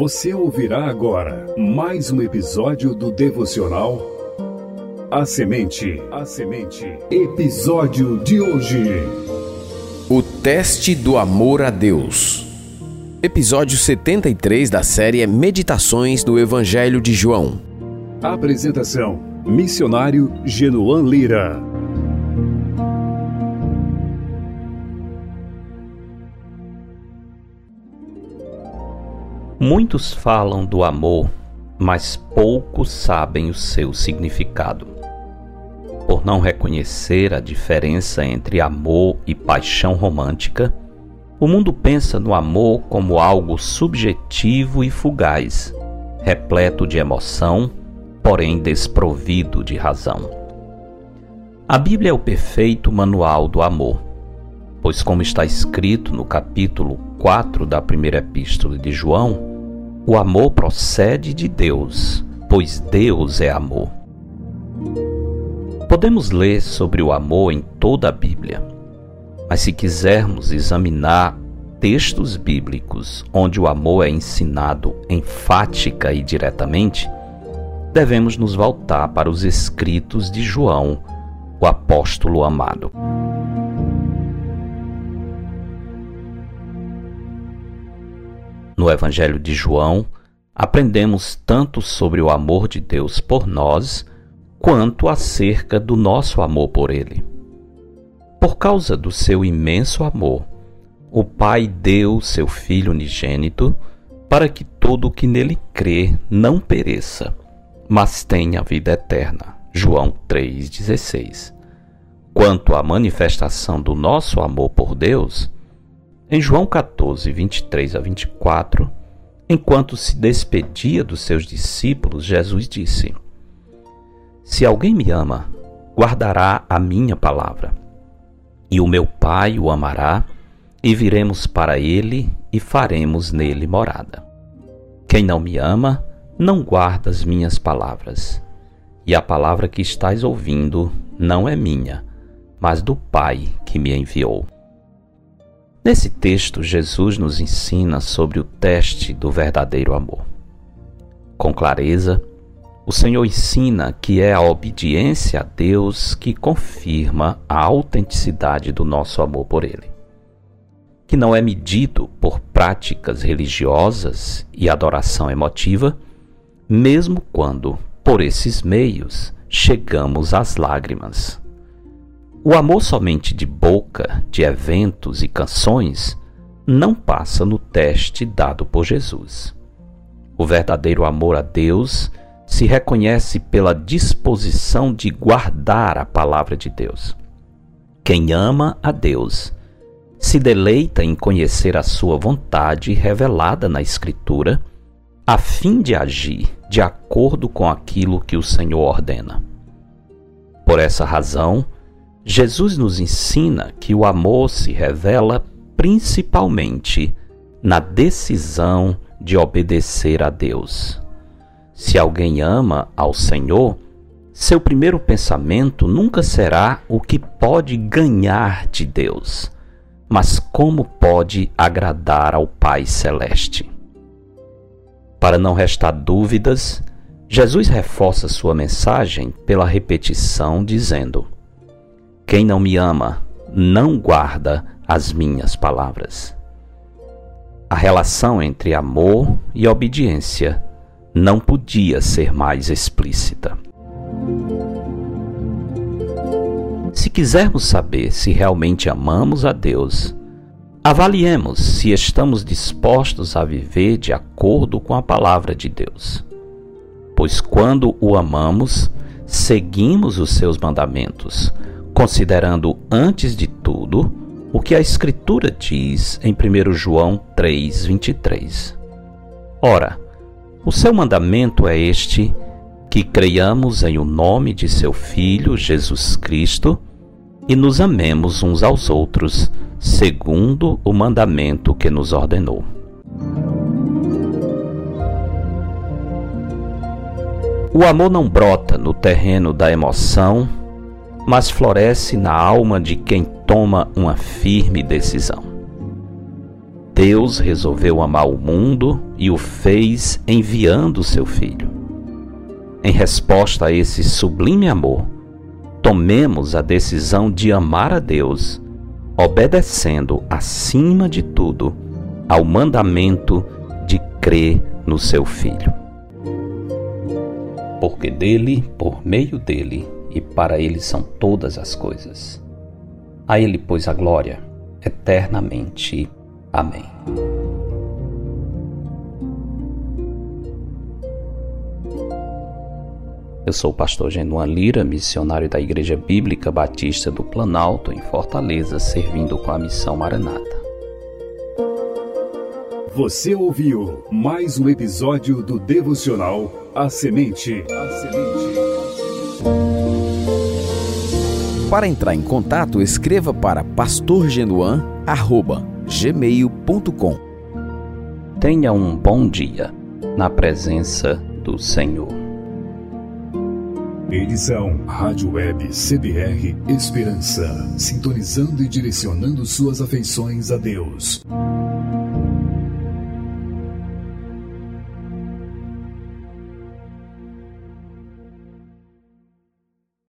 Você ouvirá agora mais um episódio do devocional A Semente. A Semente. Episódio de hoje. O teste do amor a Deus. Episódio 73 da série Meditações do Evangelho de João. Apresentação: Missionário Genoan Lira. Muitos falam do amor, mas poucos sabem o seu significado. Por não reconhecer a diferença entre amor e paixão romântica, o mundo pensa no amor como algo subjetivo e fugaz, repleto de emoção, porém desprovido de razão. A Bíblia é o perfeito manual do amor, pois, como está escrito no capítulo 4 da primeira epístola de João, o amor procede de Deus, pois Deus é amor. Podemos ler sobre o amor em toda a Bíblia, mas se quisermos examinar textos bíblicos onde o amor é ensinado enfática e diretamente, devemos nos voltar para os escritos de João, o apóstolo amado. No Evangelho de João, aprendemos tanto sobre o amor de Deus por nós, quanto acerca do nosso amor por Ele. Por causa do seu imenso amor, o Pai deu seu Filho unigênito para que todo o que nele crê não pereça, mas tenha vida eterna. João 3,16. Quanto à manifestação do nosso amor por Deus, em João 14, 23 a 24, enquanto se despedia dos seus discípulos, Jesus disse: Se alguém me ama, guardará a minha palavra. E o meu Pai o amará, e viremos para ele e faremos nele morada. Quem não me ama, não guarda as minhas palavras. E a palavra que estás ouvindo não é minha, mas do Pai que me enviou. Nesse texto, Jesus nos ensina sobre o teste do verdadeiro amor. Com clareza, o Senhor ensina que é a obediência a Deus que confirma a autenticidade do nosso amor por Ele, que não é medido por práticas religiosas e adoração emotiva, mesmo quando, por esses meios, chegamos às lágrimas. O amor somente de boca, de eventos e canções não passa no teste dado por Jesus. O verdadeiro amor a Deus se reconhece pela disposição de guardar a palavra de Deus. Quem ama a Deus se deleita em conhecer a sua vontade revelada na Escritura, a fim de agir de acordo com aquilo que o Senhor ordena. Por essa razão, Jesus nos ensina que o amor se revela principalmente na decisão de obedecer a Deus. Se alguém ama ao Senhor, seu primeiro pensamento nunca será o que pode ganhar de Deus, mas como pode agradar ao Pai Celeste. Para não restar dúvidas, Jesus reforça sua mensagem pela repetição, dizendo: quem não me ama não guarda as minhas palavras. A relação entre amor e obediência não podia ser mais explícita. Se quisermos saber se realmente amamos a Deus, avaliemos se estamos dispostos a viver de acordo com a palavra de Deus. Pois quando o amamos, seguimos os seus mandamentos, considerando antes de tudo o que a Escritura diz em 1 João 3,23. Ora, o seu mandamento é este: que creiamos em o nome de seu Filho Jesus Cristo e nos amemos uns aos outros, segundo o mandamento que nos ordenou. O amor não brota no terreno da emoção mas floresce na alma de quem toma uma firme decisão. Deus resolveu amar o mundo e o fez enviando seu Filho. Em resposta a esse sublime amor, tomemos a decisão de amar a Deus, obedecendo acima de tudo ao mandamento de crer no seu Filho. Porque dele, por meio dele e para ele são todas as coisas. A ele, pois, a glória eternamente. Amém. Eu sou o pastor Genuan Lira, missionário da Igreja Bíblica Batista do Planalto, em Fortaleza, servindo com a missão Maranata. Você ouviu mais um episódio do devocional A Semente. A Semente. Para entrar em contato, escreva para pastorgenuan@gmail.com. Tenha um bom dia na presença do Senhor. Edição Rádio Web CBR Esperança, sintonizando e direcionando suas afeições a Deus.